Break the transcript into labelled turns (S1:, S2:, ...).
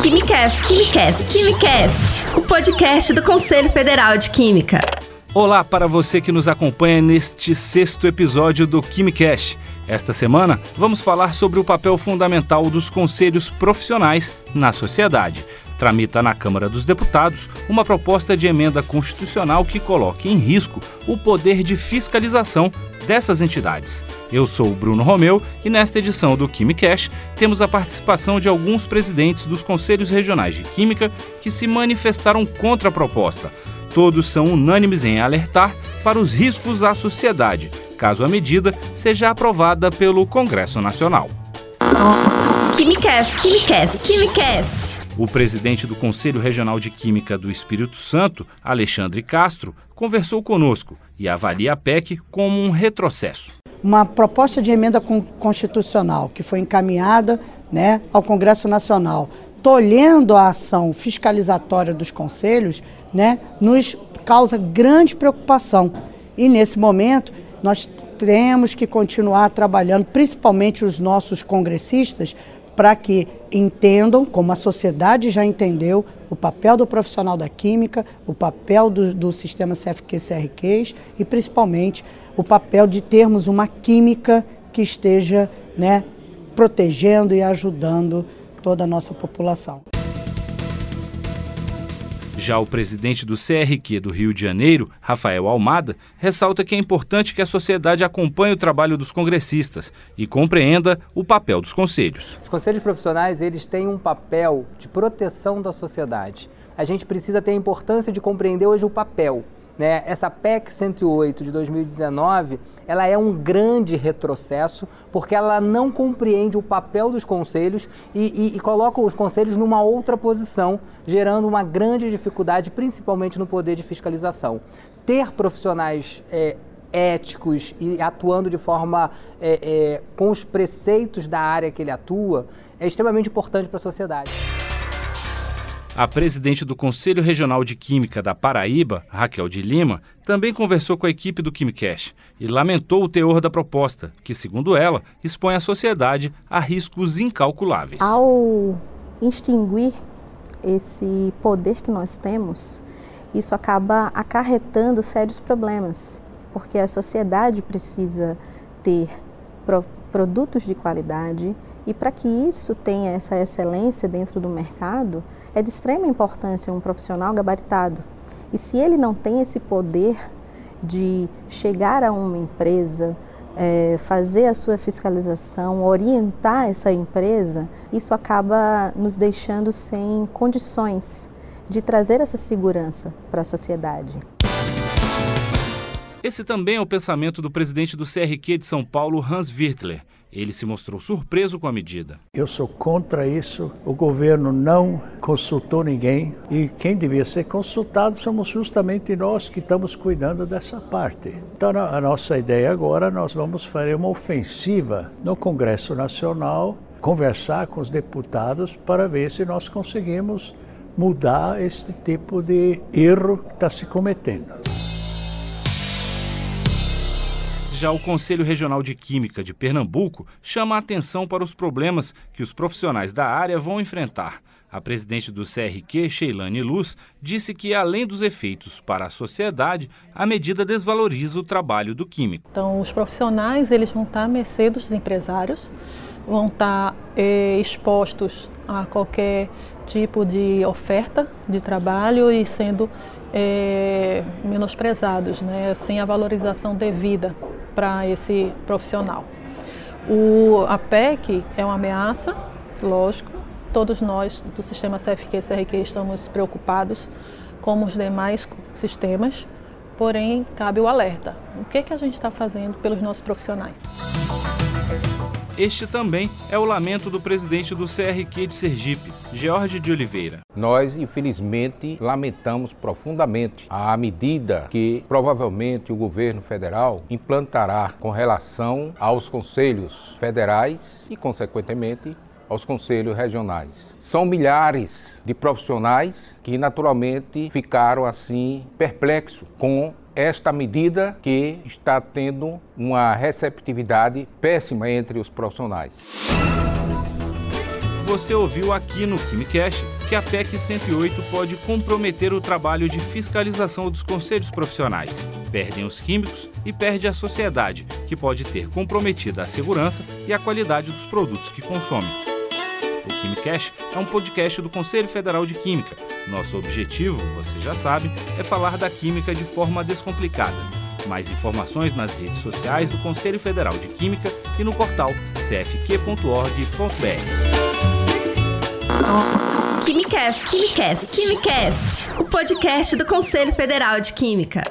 S1: Quimicast, Quimicast, Quimicast, o podcast do Conselho Federal de Química.
S2: Olá para você que nos acompanha neste sexto episódio do Quimicast. Esta semana vamos falar sobre o papel fundamental dos conselhos profissionais na sociedade. Tramita na Câmara dos Deputados uma proposta de emenda constitucional que coloque em risco o poder de fiscalização dessas entidades. Eu sou o Bruno Romeu e nesta edição do Quimicast temos a participação de alguns presidentes dos conselhos regionais de Química que se manifestaram contra a proposta. Todos são unânimes em alertar para os riscos à sociedade, caso a medida seja aprovada pelo Congresso Nacional.
S1: Quimicast, Quimicast, Quimicast.
S2: O presidente do Conselho Regional de Química do Espírito Santo, Alexandre Castro, conversou conosco e avalia a PEC como um retrocesso.
S3: Uma proposta de emenda constitucional que foi encaminhada né, ao Congresso Nacional, tolhendo a ação fiscalizatória dos conselhos, né, nos causa grande preocupação. E nesse momento, nós temos que continuar trabalhando, principalmente os nossos congressistas, para que entendam, como a sociedade já entendeu, o papel do profissional da química, o papel do, do sistema CFQ-CRQs e principalmente o papel de termos uma química que esteja né, protegendo e ajudando toda a nossa população.
S2: Já o presidente do CRQ do Rio de Janeiro, Rafael Almada, ressalta que é importante que a sociedade acompanhe o trabalho dos congressistas e compreenda o papel dos conselhos.
S4: Os conselhos profissionais, eles têm um papel de proteção da sociedade. A gente precisa ter a importância de compreender hoje o papel né? Essa PEC 108 de 2019, ela é um grande retrocesso porque ela não compreende o papel dos conselhos e, e, e coloca os conselhos numa outra posição, gerando uma grande dificuldade, principalmente no poder de fiscalização. Ter profissionais é, éticos e atuando de forma é, é, com os preceitos da área que ele atua é extremamente importante para a sociedade.
S2: A presidente do Conselho Regional de Química da Paraíba, Raquel de Lima, também conversou com a equipe do Quimicast e lamentou o teor da proposta, que, segundo ela, expõe a sociedade a riscos incalculáveis.
S5: Ao extinguir esse poder que nós temos, isso acaba acarretando sérios problemas, porque a sociedade precisa ter produtos de qualidade e para que isso tenha essa excelência dentro do mercado, é de extrema importância um profissional gabaritado. E se ele não tem esse poder de chegar a uma empresa, é, fazer a sua fiscalização, orientar essa empresa, isso acaba nos deixando sem condições de trazer essa segurança para a sociedade.
S2: Esse também é o pensamento do presidente do CRQ de São Paulo, Hans Wirtler. Ele se mostrou surpreso com a medida.
S6: Eu sou contra isso. O governo não consultou ninguém e quem devia ser consultado somos justamente nós que estamos cuidando dessa parte. Então, a nossa ideia agora, nós vamos fazer uma ofensiva no Congresso Nacional, conversar com os deputados para ver se nós conseguimos mudar este tipo de erro que está se cometendo.
S2: Já o Conselho Regional de Química de Pernambuco chama a atenção para os problemas que os profissionais da área vão enfrentar. A presidente do CRQ, Sheilane Luz, disse que, além dos efeitos para a sociedade, a medida desvaloriza o trabalho do químico.
S7: Então, os profissionais eles vão estar à mercê dos empresários, vão estar eh, expostos a qualquer tipo de oferta de trabalho e sendo eh, menosprezados, né, sem a valorização devida para esse profissional. O, a PEC é uma ameaça, lógico, todos nós do sistema CFQ e CRQ estamos preocupados, como os demais sistemas, porém cabe o alerta. O que, é que a gente está fazendo pelos nossos profissionais?
S2: Este também é o lamento do presidente do CRQ de Sergipe, George de Oliveira.
S8: Nós, infelizmente, lamentamos profundamente a medida que provavelmente o governo federal implantará com relação aos conselhos federais e, consequentemente, aos conselhos regionais. São milhares de profissionais que naturalmente ficaram assim perplexos com esta medida que está tendo uma receptividade péssima entre os profissionais.
S2: Você ouviu aqui no KimiCast que a PEC 108 pode comprometer o trabalho de fiscalização dos conselhos profissionais. Perdem os químicos e perde a sociedade, que pode ter comprometida a segurança e a qualidade dos produtos que consome. O KimiCast é um podcast do Conselho Federal de Química. Nosso objetivo, você já sabe, é falar da química de forma descomplicada. Mais informações nas redes sociais do Conselho Federal de Química e no portal cfq.org.br.
S1: KimiCast, KimiCast, KimiCast, o podcast do Conselho Federal de Química.